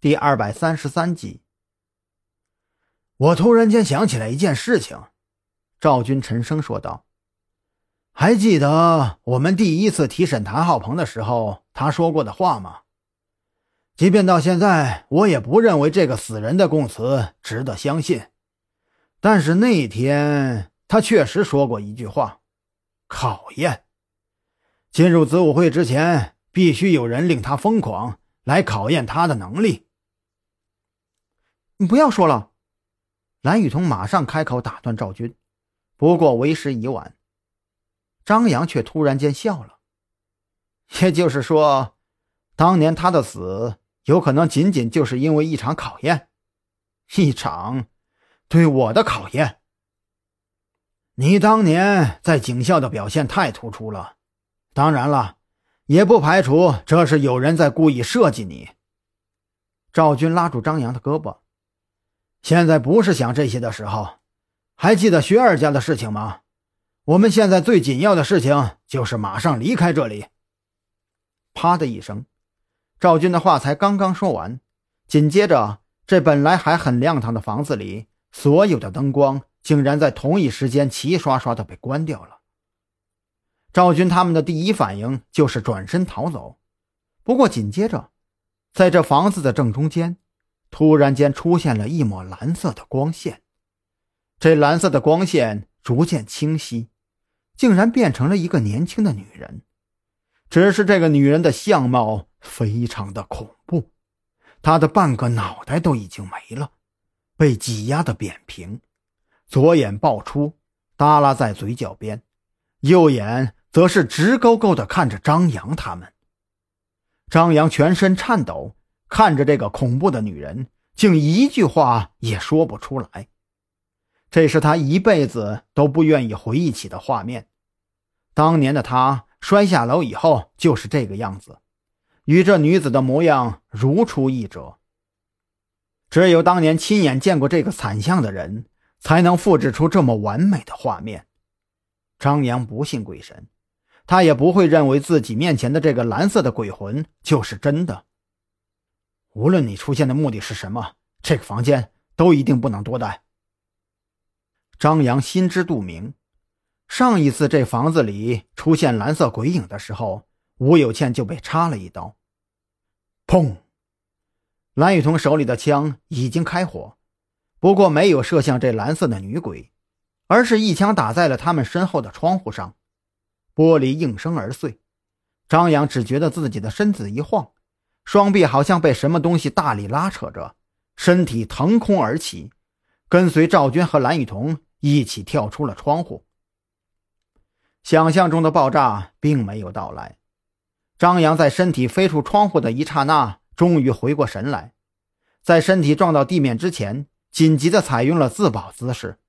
第二百三十三集。我突然间想起来一件事情，赵军沉声说道：“还记得我们第一次提审谭浩鹏的时候，他说过的话吗？即便到现在，我也不认为这个死人的供词值得相信。但是那天，他确实说过一句话：考验。进入子午会之前，必须有人令他疯狂，来考验他的能力。”你不要说了，蓝雨桐马上开口打断赵军，不过为时已晚。张扬却突然间笑了，也就是说，当年他的死有可能仅仅就是因为一场考验，一场对我的考验。你当年在警校的表现太突出了，当然了，也不排除这是有人在故意设计你。赵军拉住张扬的胳膊。现在不是想这些的时候，还记得薛二家的事情吗？我们现在最紧要的事情就是马上离开这里。啪的一声，赵军的话才刚刚说完，紧接着，这本来还很亮堂的房子里，所有的灯光竟然在同一时间齐刷刷的被关掉了。赵军他们的第一反应就是转身逃走，不过紧接着，在这房子的正中间。突然间出现了一抹蓝色的光线，这蓝色的光线逐渐清晰，竟然变成了一个年轻的女人。只是这个女人的相貌非常的恐怖，她的半个脑袋都已经没了，被挤压的扁平，左眼爆出，耷拉在嘴角边，右眼则是直勾勾的看着张扬他们。张扬全身颤抖。看着这个恐怖的女人，竟一句话也说不出来。这是他一辈子都不愿意回忆起的画面。当年的他摔下楼以后就是这个样子，与这女子的模样如出一辙。只有当年亲眼见过这个惨相的人，才能复制出这么完美的画面。张扬不信鬼神，他也不会认为自己面前的这个蓝色的鬼魂就是真的。无论你出现的目的是什么，这个房间都一定不能多待。张扬心知肚明，上一次这房子里出现蓝色鬼影的时候，吴有倩就被插了一刀。砰！蓝雨桐手里的枪已经开火，不过没有射向这蓝色的女鬼，而是一枪打在了他们身后的窗户上，玻璃应声而碎。张扬只觉得自己的身子一晃。双臂好像被什么东西大力拉扯着，身体腾空而起，跟随赵军和蓝雨桐一起跳出了窗户。想象中的爆炸并没有到来，张扬在身体飞出窗户的一刹那，终于回过神来，在身体撞到地面之前，紧急的采用了自保姿势，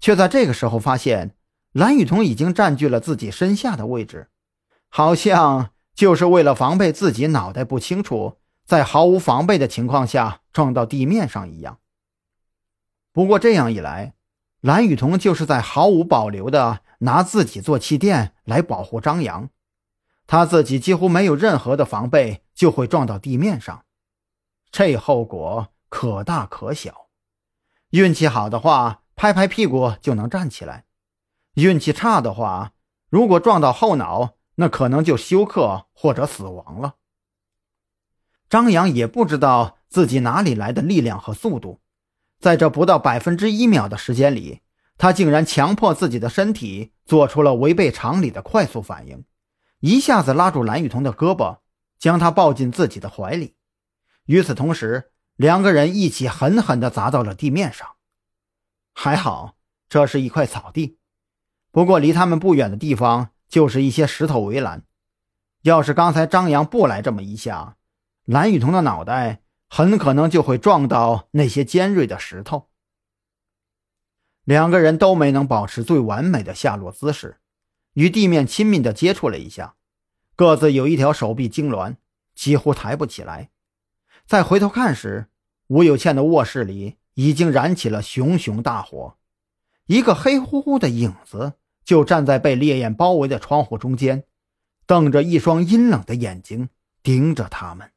却在这个时候发现蓝雨桐已经占据了自己身下的位置，好像。就是为了防备自己脑袋不清楚，在毫无防备的情况下撞到地面上一样。不过这样一来，蓝雨桐就是在毫无保留的拿自己做气垫来保护张扬，他自己几乎没有任何的防备就会撞到地面上，这后果可大可小。运气好的话，拍拍屁股就能站起来；运气差的话，如果撞到后脑。那可能就休克或者死亡了。张扬也不知道自己哪里来的力量和速度，在这不到百分之一秒的时间里，他竟然强迫自己的身体做出了违背常理的快速反应，一下子拉住蓝雨桐的胳膊，将他抱进自己的怀里。与此同时，两个人一起狠狠地砸到了地面上。还好，这是一块草地，不过离他们不远的地方。就是一些石头围栏，要是刚才张扬不来这么一下，蓝雨桐的脑袋很可能就会撞到那些尖锐的石头。两个人都没能保持最完美的下落姿势，与地面亲密的接触了一下，各自有一条手臂痉挛，几乎抬不起来。再回头看时，吴有倩的卧室里已经燃起了熊熊大火，一个黑乎乎的影子。就站在被烈焰包围的窗户中间，瞪着一双阴冷的眼睛盯着他们。